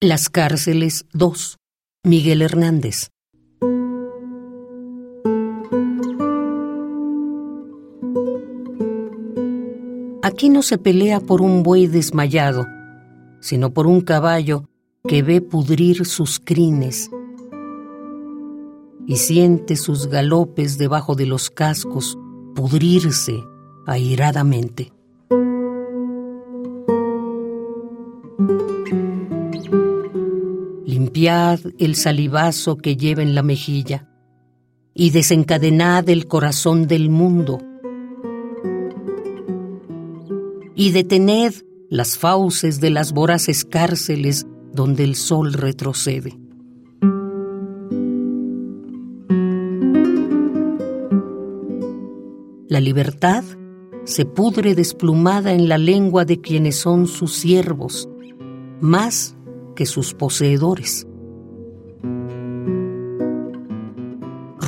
Las cárceles 2. Miguel Hernández. Aquí no se pelea por un buey desmayado, sino por un caballo que ve pudrir sus crines y siente sus galopes debajo de los cascos pudrirse airadamente. El salivazo que lleva en la mejilla y desencadenad el corazón del mundo y detened las fauces de las voraces cárceles donde el sol retrocede. La libertad se pudre desplumada en la lengua de quienes son sus siervos, más que sus poseedores.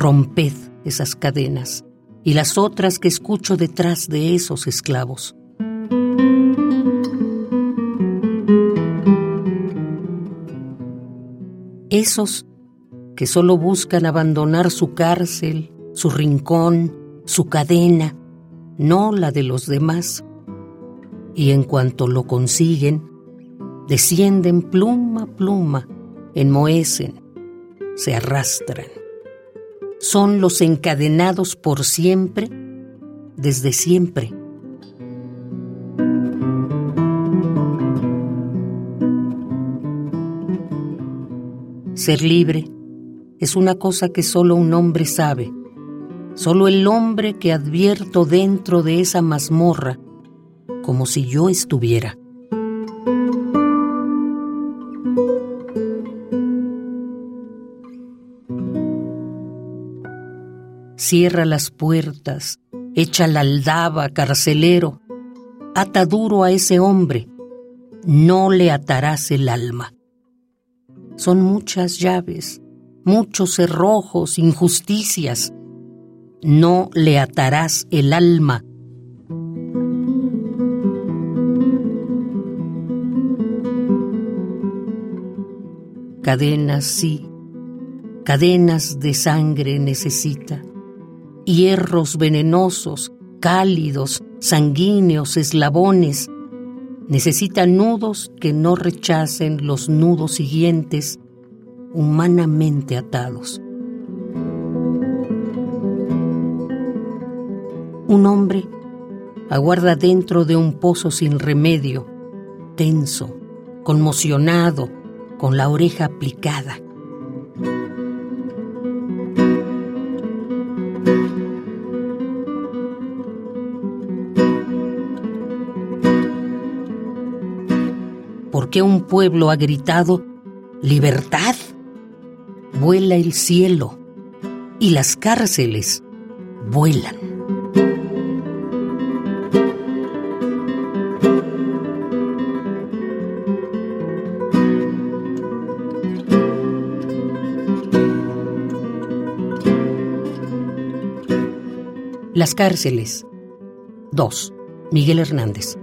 Romped esas cadenas y las otras que escucho detrás de esos esclavos. Esos que solo buscan abandonar su cárcel, su rincón, su cadena, no la de los demás, y en cuanto lo consiguen, descienden pluma a pluma, enmohecen, se arrastran. Son los encadenados por siempre, desde siempre. Ser libre es una cosa que solo un hombre sabe, solo el hombre que advierto dentro de esa mazmorra, como si yo estuviera. Cierra las puertas, echa la aldaba, carcelero, ata duro a ese hombre, no le atarás el alma. Son muchas llaves, muchos cerrojos, injusticias, no le atarás el alma. Cadenas, sí, cadenas de sangre necesita hierros venenosos, cálidos, sanguíneos, eslabones. Necesita nudos que no rechacen los nudos siguientes, humanamente atados. Un hombre aguarda dentro de un pozo sin remedio, tenso, conmocionado, con la oreja aplicada. Porque un pueblo ha gritado, libertad, vuela el cielo y las cárceles vuelan. Las cárceles. 2. Miguel Hernández.